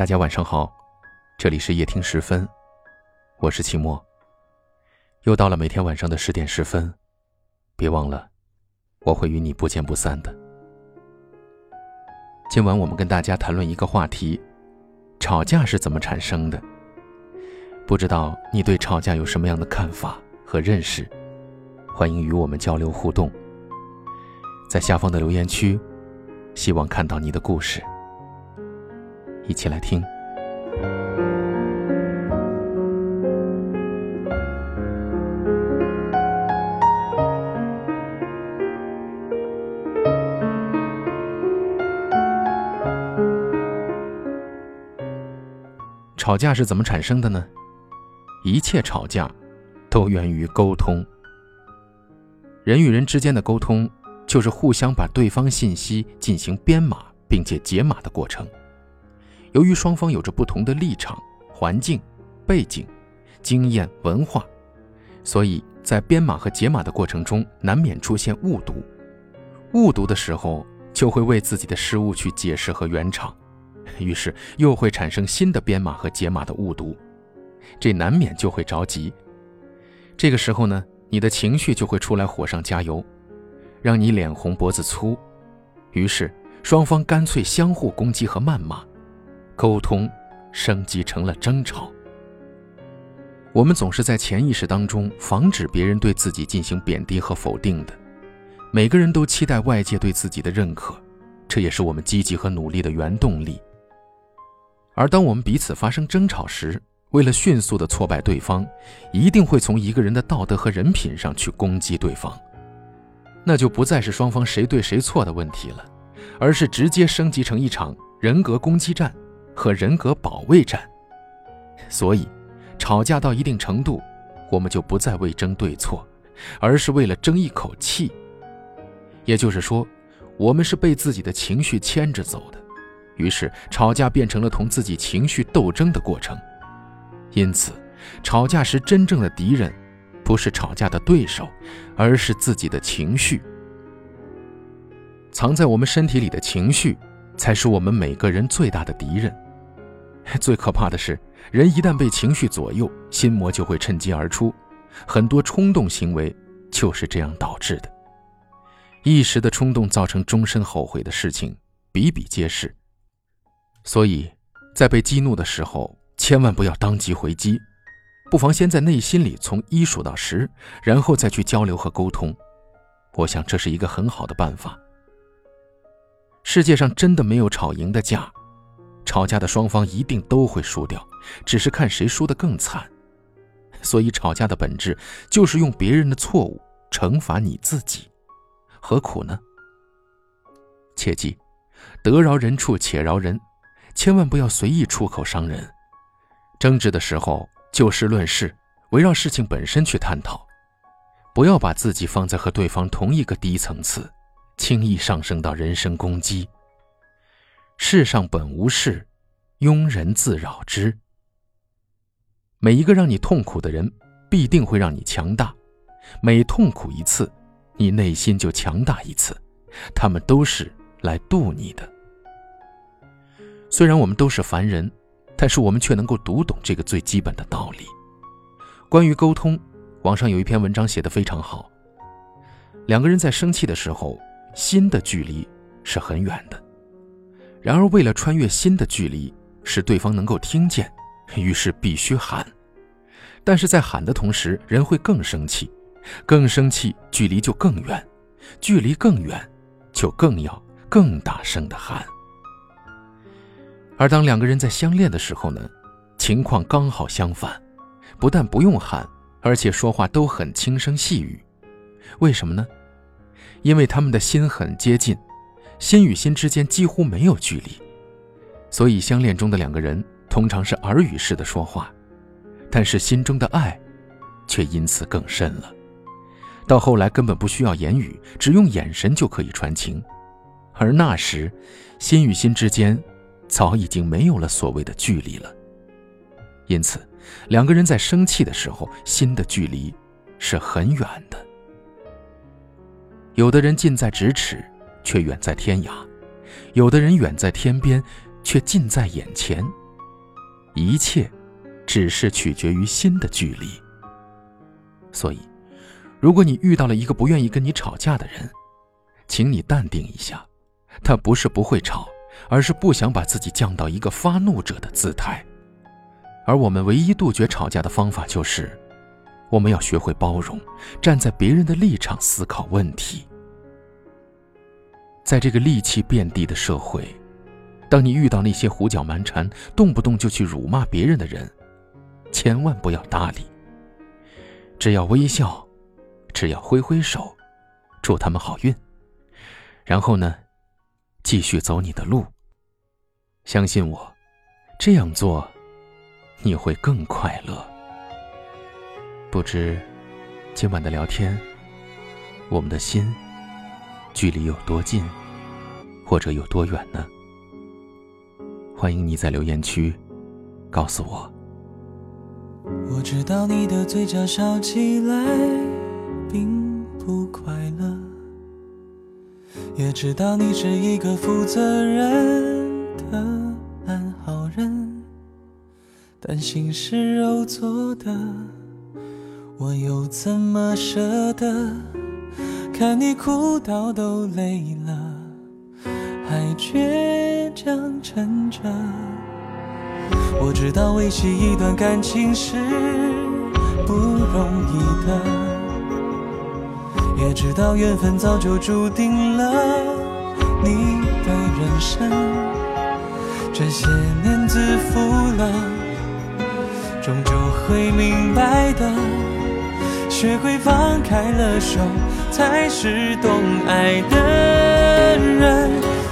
大家晚上好，这里是夜听十分，我是齐墨。又到了每天晚上的十点十分，别忘了，我会与你不见不散的。今晚我们跟大家谈论一个话题：吵架是怎么产生的？不知道你对吵架有什么样的看法和认识？欢迎与我们交流互动，在下方的留言区，希望看到你的故事。一起来听。吵架是怎么产生的呢？一切吵架都源于沟通。人与人之间的沟通，就是互相把对方信息进行编码，并且解码的过程。由于双方有着不同的立场、环境、背景、经验、文化，所以在编码和解码的过程中，难免出现误读。误读的时候，就会为自己的失误去解释和圆场，于是又会产生新的编码和解码的误读，这难免就会着急。这个时候呢，你的情绪就会出来火上加油，让你脸红脖子粗，于是双方干脆相互攻击和谩骂。沟通升级成了争吵。我们总是在潜意识当中防止别人对自己进行贬低和否定的。每个人都期待外界对自己的认可，这也是我们积极和努力的原动力。而当我们彼此发生争吵时，为了迅速的挫败对方，一定会从一个人的道德和人品上去攻击对方，那就不再是双方谁对谁错的问题了，而是直接升级成一场人格攻击战。和人格保卫战，所以，吵架到一定程度，我们就不再为争对错，而是为了争一口气。也就是说，我们是被自己的情绪牵着走的，于是吵架变成了同自己情绪斗争的过程。因此，吵架时真正的敌人，不是吵架的对手，而是自己的情绪。藏在我们身体里的情绪，才是我们每个人最大的敌人。最可怕的是，人一旦被情绪左右，心魔就会趁机而出，很多冲动行为就是这样导致的。一时的冲动造成终身后悔的事情比比皆是。所以，在被激怒的时候，千万不要当即回击，不妨先在内心里从一数到十，然后再去交流和沟通。我想这是一个很好的办法。世界上真的没有吵赢的架。吵架的双方一定都会输掉，只是看谁输得更惨。所以，吵架的本质就是用别人的错误惩罚你自己，何苦呢？切记，得饶人处且饶人，千万不要随意出口伤人。争执的时候，就事论事，围绕事情本身去探讨，不要把自己放在和对方同一个低层次，轻易上升到人身攻击。世上本无事，庸人自扰之。每一个让你痛苦的人，必定会让你强大。每痛苦一次，你内心就强大一次。他们都是来渡你的。虽然我们都是凡人，但是我们却能够读懂这个最基本的道理。关于沟通，网上有一篇文章写得非常好。两个人在生气的时候，心的距离是很远的。然而，为了穿越心的距离，使对方能够听见，于是必须喊。但是在喊的同时，人会更生气，更生气，距离就更远，距离更远，就更要更大声的喊。而当两个人在相恋的时候呢，情况刚好相反，不但不用喊，而且说话都很轻声细语。为什么呢？因为他们的心很接近。心与心之间几乎没有距离，所以相恋中的两个人通常是耳语式的说话，但是心中的爱，却因此更深了。到后来根本不需要言语，只用眼神就可以传情，而那时，心与心之间早已经没有了所谓的距离了。因此，两个人在生气的时候，心的距离是很远的。有的人近在咫尺。却远在天涯，有的人远在天边，却近在眼前。一切只是取决于心的距离。所以，如果你遇到了一个不愿意跟你吵架的人，请你淡定一下，他不是不会吵，而是不想把自己降到一个发怒者的姿态。而我们唯一杜绝吵架的方法就是，我们要学会包容，站在别人的立场思考问题。在这个戾气遍地的社会，当你遇到那些胡搅蛮缠、动不动就去辱骂别人的人，千万不要搭理。只要微笑，只要挥挥手，祝他们好运。然后呢，继续走你的路。相信我，这样做，你会更快乐。不知今晚的聊天，我们的心距离有多近，或者有多远呢？欢迎你在留言区告诉我。我知道你的嘴角笑起来并不快乐，也知道你是一个负责任的烂好人，但心是肉做的，我又怎么舍得看你哭到都累了，还倔强撑着。我知道维系一段感情是不容易的，也知道缘分早就注定了你的人生。这些年自负了，终究会明白的。学会放开了手，才是懂爱的人。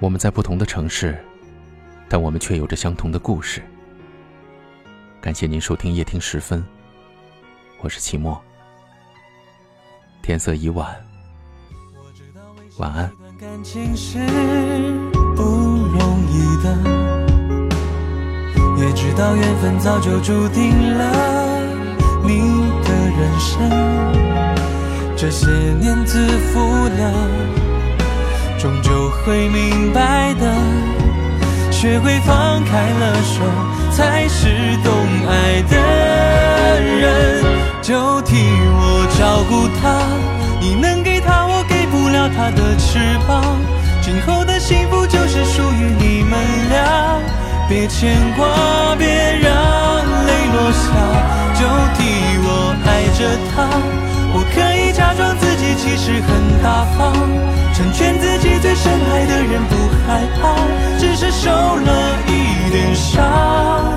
我们在不同的城市，但我们却有着相同的故事。感谢您收听夜听时分，我是齐墨。天色已晚，晚安。感情是不容易的，也知道缘分早就注定了你的人生，这些年自负了。终究会明，学会放开了手，才是懂爱的人。就替我照顾他，你能给他，我给不了他的翅膀。今后的幸福就是属于你们俩，别牵挂，别让泪落下。就替我爱着他。其实很大方，成全自己最深爱的人，不害怕，只是受了一点伤，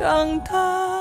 长大。